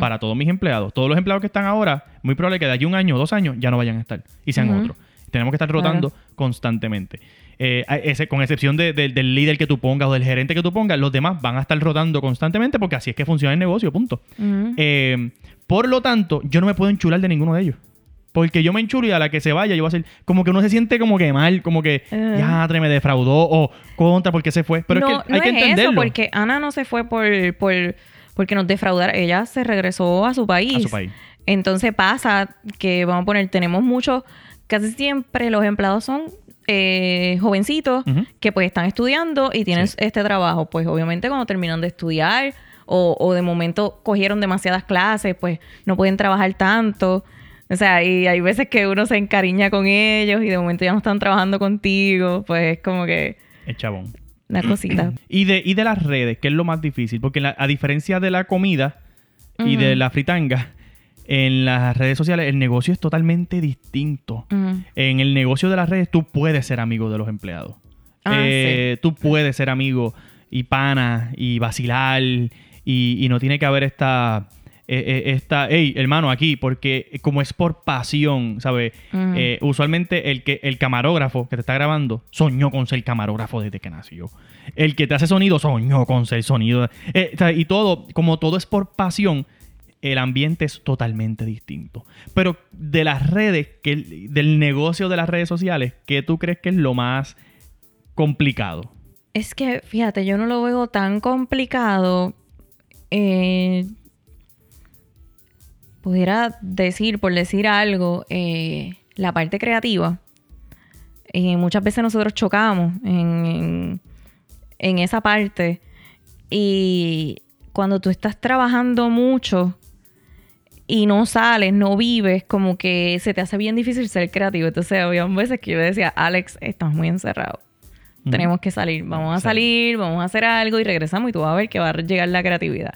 para todos mis empleados. Todos los empleados que están ahora, muy probable que de aquí a un año o dos años ya no vayan a estar y sean otros. Tenemos que estar rotando constantemente. Eh, ese, con excepción de- de- del líder que tú pongas o del gerente que tú pongas, los demás van a estar rotando constantemente porque así es que funciona el negocio, punto. Eh, por lo tanto, yo no me puedo enchular de ninguno de ellos. Porque yo me enchulo y a la que se vaya, yo voy a ser como que uno se siente como que mal, como que ya me defraudó o contra porque se fue. Pero no, es que hay no que es entenderlo. eso, porque Ana no se fue por, por porque nos defraudara. Ella se regresó a su país. A su país. Entonces pasa que, vamos a poner, tenemos muchos, casi siempre los empleados son eh, jovencitos que pues están estudiando y tienen Sí. este trabajo. Pues obviamente cuando terminan de estudiar o, o de momento cogieron demasiadas clases, pues no pueden trabajar tanto. O sea, y hay veces que uno se encariña con ellos y de momento ya no están trabajando contigo. Pues es como que El chabón. una cosita. Y de, y de las redes, que es lo más difícil, porque la- a diferencia de la comida y de la fritanga, en las redes sociales el negocio es totalmente distinto. En el negocio de las redes tú puedes ser amigo de los empleados. Ah, Eh, Tú puedes ser amigo y pana y vacilar y, y no tiene que haber esta... eh, eh, esta, hey, hermano, aquí, porque como es por pasión, ¿sabes? Eh, usualmente el que el camarógrafo que te está grabando soñó con ser camarógrafo desde que nació. El que te hace sonido soñó con ser sonido. Y todo, como todo es por pasión, el ambiente es totalmente distinto. Pero de las redes, que, del negocio de las redes sociales, ¿qué tú crees que es lo más complicado? Es que, fíjate, yo no lo veo tan complicado. Eh, pudiera decir, por decir algo, eh, la parte creativa. Eh, muchas veces nosotros chocamos en, en- en esa parte. Y cuando tú estás trabajando mucho y no sales, no vives, como que se te hace bien difícil ser creativo. Entonces, había veces que yo decía, Alex, estamos muy encerrados. Tenemos que salir. Vamos a Sí. salir, vamos a hacer algo y regresamos y tú vas a ver que va a llegar la creatividad.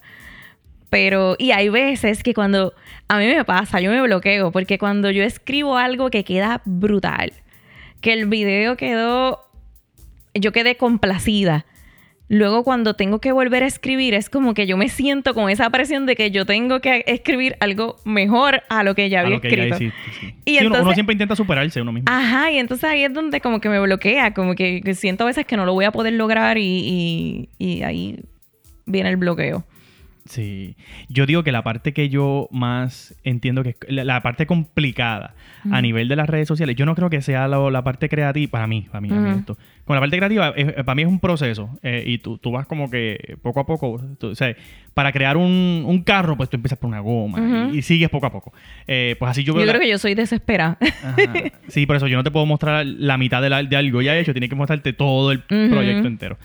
Pero, y hay veces que cuando a mí me pasa, yo me bloqueo, porque cuando yo escribo algo que queda brutal, que el video quedó, yo quedé complacida. Luego cuando tengo que volver a escribir es como que yo me siento con esa presión de que yo tengo que escribir algo mejor a lo que ya A había lo que ya escrito. hiciste, sí. Y Sí, uno- uno, entonces- siempre intenta superarse uno mismo. Ajá, y entonces ahí es donde como que me bloquea, como que, que siento a veces que no lo voy a poder lograr y, y- y ahí viene el bloqueo. Sí. Yo digo que la parte que yo más entiendo que es la, la parte complicada a nivel de las redes sociales, yo no creo que sea lo- la parte creativa, para mí, para mí, a mí esto. Con la parte creativa, es- para mí es un proceso eh, y tú, tú vas como que poco a poco, tú- o sea, para crear un, un carro, pues tú empiezas por una goma y, y sigues poco a poco. Eh, pues así yo Yo, veo... la- creo que yo soy desesperada. Ajá. Sí, por eso yo no te puedo mostrar la mitad de, la- de algo ya hecho, tiene que mostrarte todo el proyecto entero.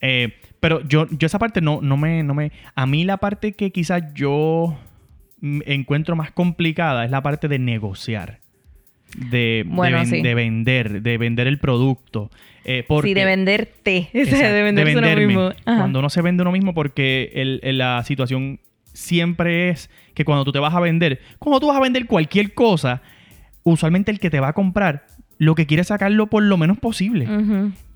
Eh, pero yo, yo esa parte no, no, me, no me... A mí la parte que quizás yo encuentro más complicada es la parte de negociar. De, de Bueno, ven- sí. de vender, de vender el producto. Eh, porque, sí, de venderte. Exacto, de venderse uno venderme. mismo. Ajá. Cuando uno se vende uno mismo, porque el- el- la situación siempre es que cuando tú te vas a vender, cuando tú vas a vender cualquier cosa, usualmente el que te va a comprar lo que quiere es sacarlo por lo menos posible.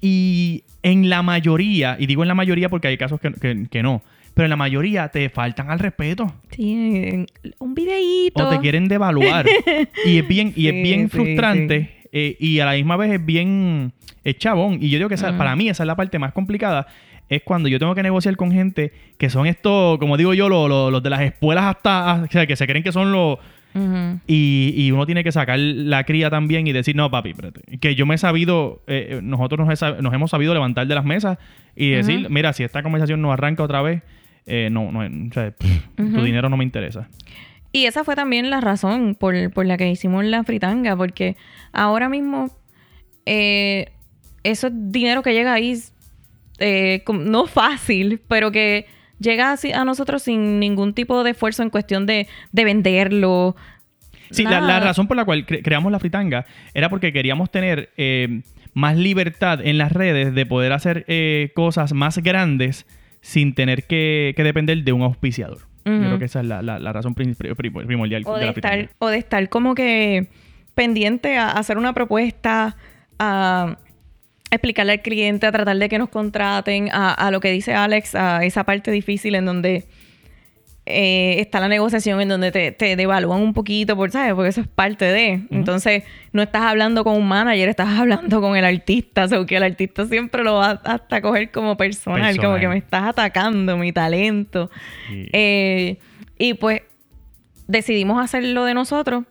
Y en la mayoría, y digo en la mayoría porque hay casos que, que- que no, pero en la mayoría te faltan al respeto Sí, en- un videíto. o te quieren devaluar. y es bien, y es Sí, bien sí, frustrante eh, y a la misma vez es bien es chabón. Y yo digo que esa- para mí esa es la parte más complicada. es cuando yo tengo que negociar con gente que son estos, como digo yo, los, los- los de las espuelas hasta, o sea, que se creen que son los... Y, y uno tiene que sacar la cría también y decir, no, papi, espérate. Que yo me he sabido, eh, eh, nosotros nos, he sab- nos hemos sabido levantar de las mesas y decir, mira, si esta conversación no arranca otra vez, eh, no, no, o sea, pff, tu dinero no me interesa. Y esa fue también la razón por, por la que hicimos la fritanga, porque ahora mismo eh, eso es dinero que llega ahí, eh, no fácil, pero que llega así a nosotros sin ningún tipo de esfuerzo en cuestión de, de venderlo. Sí, la, la razón por la cual cre- creamos la fritanga era porque queríamos tener eh, más libertad en las redes de poder hacer eh, cosas más grandes sin tener que, que depender de un auspiciador. Yo creo que esa es la, la- la razón prim- pri- pri- primordial O de de, la fritanga. estar, o de estar como que pendiente a hacer una propuesta, a explicarle al cliente, a tratar de que nos contraten, a, a lo que dice Alex, a esa parte difícil en donde eh, está la negociación, en donde te, te devalúan un poquito, por, ¿sabes? Porque eso es parte de. Entonces, no estás hablando con un manager, estás hablando con el artista, o sea, que el artista siempre lo va hasta a coger como personal, como que me estás atacando mi talento. Eh, y pues decidimos hacerlo de nosotros.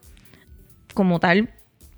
Como tal,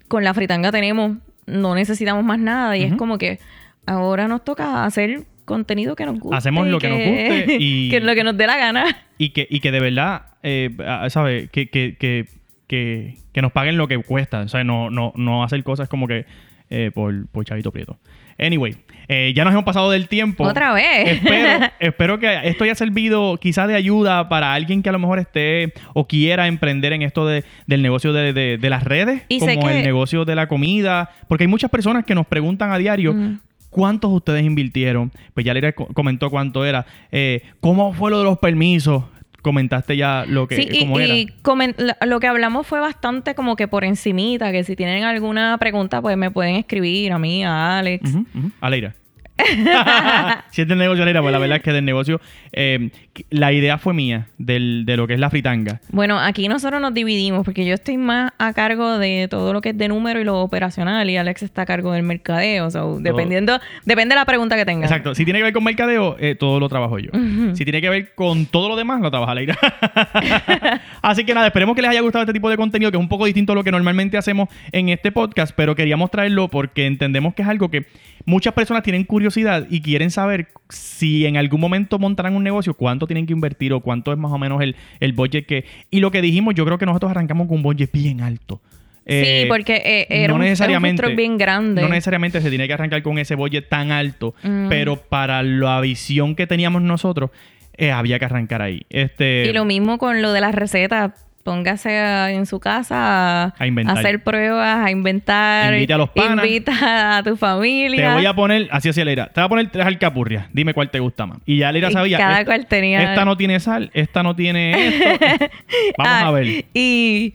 con la fritanga tenemos, no necesitamos más nada. Y es como que ahora nos toca hacer contenido que nos guste. Hacemos lo que nos guste y- que es lo que nos dé la gana. y que, y que de verdad, eh, ah, ¿sabes? Que, que, que, que, que nos paguen lo que cuesta. O sea, no, no, no hacer cosas como que eh, por, por chavito prieto. Anyway, eh, ya nos hemos pasado del tiempo. Otra vez. Espero, espero que esto haya servido quizás de ayuda para alguien que a lo mejor esté o quiera emprender en esto de, del negocio de, de- de las redes, Y como el negocio de la comida. Porque hay muchas personas que nos preguntan a diario. Mm. ¿Cuántos ustedes invirtieron? Pues ya co- comentó cuánto era. Eh, ¿Cómo fue lo de los permisos? Comentaste ya lo que, Sí, y, cómo era. y lo que hablamos fue bastante como que por encimita, que si tienen alguna pregunta, pues me pueden escribir a mí, a Alex. A Leira. si es del negocio Leira, pues la verdad es que del negocio, eh, la idea fue mía, del, de lo que es la fritanga. Bueno, aquí nosotros nos dividimos porque yo estoy más a cargo de todo lo que es de número y lo operacional y Alex está a cargo del mercadeo. So, dependiendo, depende de la pregunta que tengan. Exacto. Si tiene que ver con mercadeo, eh, todo lo trabajo yo. Si tiene que ver con todo lo demás, lo trabaja Leira. Así que nada, esperemos que les haya gustado este tipo de contenido, que es un poco distinto a lo que normalmente hacemos en este podcast, pero queríamos traerlo porque entendemos que es algo que muchas personas tienen curiosidad y quieren saber si en algún momento montarán un negocio, cuánto tienen que invertir o cuánto es más o menos el, el budget que... Y lo que dijimos, yo creo que nosotros arrancamos con un budget bien alto. Eh, sí, porque eh, era no un, era un necesariamente- bien grande. No necesariamente se tiene que arrancar con ese budget tan alto, Mm. pero para la visión que teníamos nosotros, eh, había que arrancar ahí. Este, Y lo mismo con lo de las recetas. Póngase a- en su casa a, A inventar. hacer pruebas, a inventar. Invite a los panas. Invita a tu familia. te voy a poner, así así Leira, te voy a poner tres alcapurrias, dime cuál te gusta más. Y ya Leira Y sabía, cada esta, cual tenía- esta no tiene sal, esta no tiene esto. Vamos Ah, a ver. Y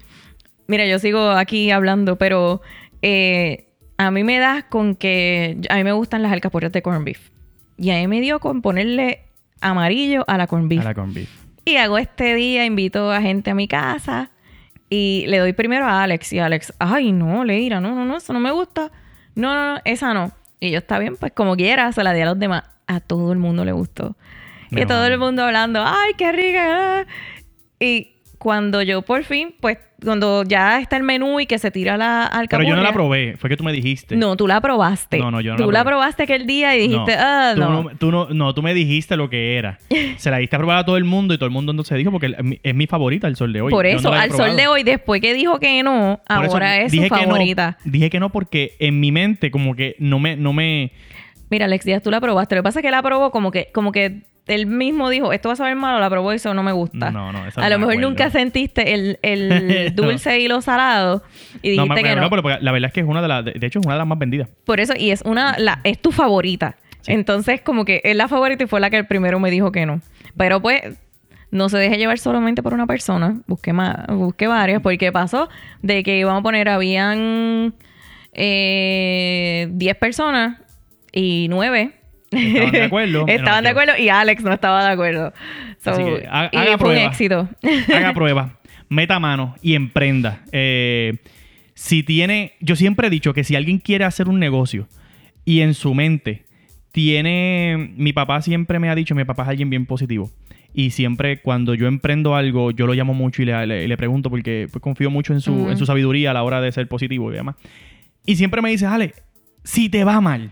mira, yo sigo aquí hablando, pero eh, a mí me das con que a mí me gustan las alcapurrias de corn beef. Y a mí me dio con ponerle amarillo a la corn beef. A la corned beef. Y hago este día, invito a gente a mi casa y le doy primero a Alex. Y Alex, ay, no, Leira, no, no, no, eso no me gusta. No, no, no, esa no. Y yo, está bien, pues como quiera, se la di a los demás. A todo el mundo le gustó. Y todo el mundo hablando, ay, qué rica. ah". Y cuando yo por fin, pues, cuando ya está el menú y que se tira la Pero alcapurria. yo no la probé, fue que tú me dijiste. No, tú la probaste. No, no, yo no la Tú la probé. probaste aquel día y dijiste, ah, tú no. Tú no, no, tú me dijiste lo que era. Se la diste a probar a todo el mundo y todo el mundo entonces dijo porque es mi- es mi favorita el sol de hoy. Por eso, no la al sol de hoy, después que dijo que no, Por eso ahora es su dije que no- favorita. dije que no porque en mi mente como que no me, no me, Mira, Alex Díaz, tú la probaste. Lo que pasa es que la probó como que, como que él mismo dijo, esto va a saber malo, la probó y eso no me gusta. No, no, esa A no lo me mejor acuerdo. nunca sentiste el, el No. dulce y lo salado y dijiste no me que no. pero porque la verdad es que es una de las, de de hecho es una de las más vendidas. Por eso, y es una, la, es tu favorita. Entonces, como que es la favorita y fue la que el primero me dijo que no. Pero pues, no se deje llevar solamente por una persona. Busque más, busque varias, porque pasó de que íbamos a poner, habían eh, 10 personas y 9 Estaban de acuerdo. Estaban de acuerdo y Alex no estaba de acuerdo. So, Así que ha- y haga fue un éxito. Haga prueba, meta mano y emprenda. Eh, si tiene, yo siempre he dicho que si alguien quiere hacer un negocio y en su mente tiene. Mi papá siempre me ha dicho, mi papá es alguien bien positivo. Y siempre cuando yo emprendo algo, yo lo llamo mucho y le, le- le pregunto porque pues, confío mucho en su, en su sabiduría a la hora de ser positivo y demás. Y siempre me dice, Ale, si te va mal,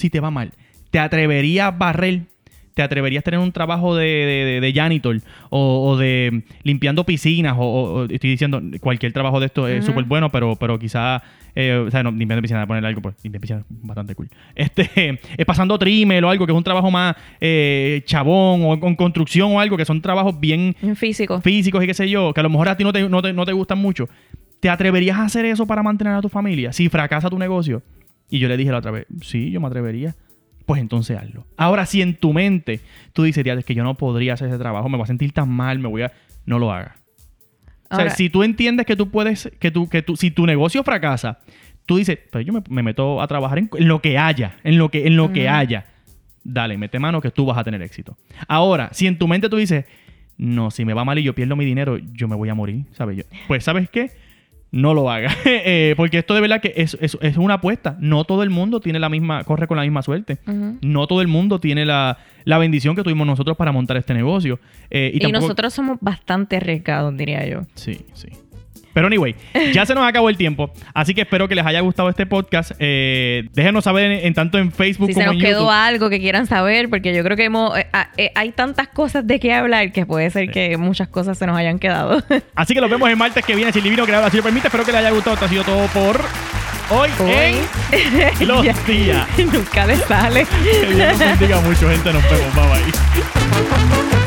si te va mal, ¿te atreverías a barrer? ¿Te atreverías a tener un trabajo de, de, de- janitor o, o de limpiando piscinas? O, estoy diciendo, cualquier trabajo de esto es súper bueno, pero, pero quizá, eh, o sea, no, limpiando piscinas, poner algo, pues limpiando piscinas, bastante cool. Este, es pasando trimel o algo que es un trabajo más eh, chabón o con construcción o algo que son trabajos bien En físico. físicos y qué sé yo, que a lo mejor a ti no te, no te, no te gustan mucho, ¿te atreverías a hacer eso para mantener a tu familia? Si fracasa tu negocio. Y yo le dije la otra vez, sí, yo me atrevería. Pues entonces hazlo. Ahora, si en tu mente tú dices, "Tía, es que yo no podría hacer ese trabajo, me voy a sentir tan mal, me voy a... No lo hagas. O sea, si tú entiendes que tú puedes, que tú, que tú, si tu negocio fracasa, tú dices, pues yo me, me meto a trabajar en, en lo que haya, en lo que, en lo que haya. Dale, mete mano que tú vas a tener éxito. Ahora, si en tu mente tú dices, no, si me va mal y yo pierdo mi dinero, yo me voy a morir, ¿sabes? Yo, pues, ¿sabes qué? No lo hagas. Eh, porque esto de verdad que es, es- es una apuesta. No todo el mundo tiene la misma, corre con la misma suerte. No todo el mundo tiene la, la bendición que tuvimos nosotros para montar este negocio. Eh, y Y, tampoco- nosotros somos bastante arriesgados, diría yo. Sí, sí. Pero anyway, ya se nos acabó el tiempo. Así que espero que les haya gustado este podcast. Eh, déjenos saber en, en tanto en Facebook Si se como nos en quedó YouTube. algo que quieran saber, porque yo creo que hemos, eh, ah, eh, hay tantas cosas de qué hablar que puede ser que muchas cosas se nos hayan quedado. Así que nos vemos el martes que viene, si divino creador así lo permite. Espero que les haya gustado. Esto ha sido todo por hoy, en Los Ya. Días. Nunca le sale. Que Dios nos bendiga mucho, gente. Nos vemos. Bye bye.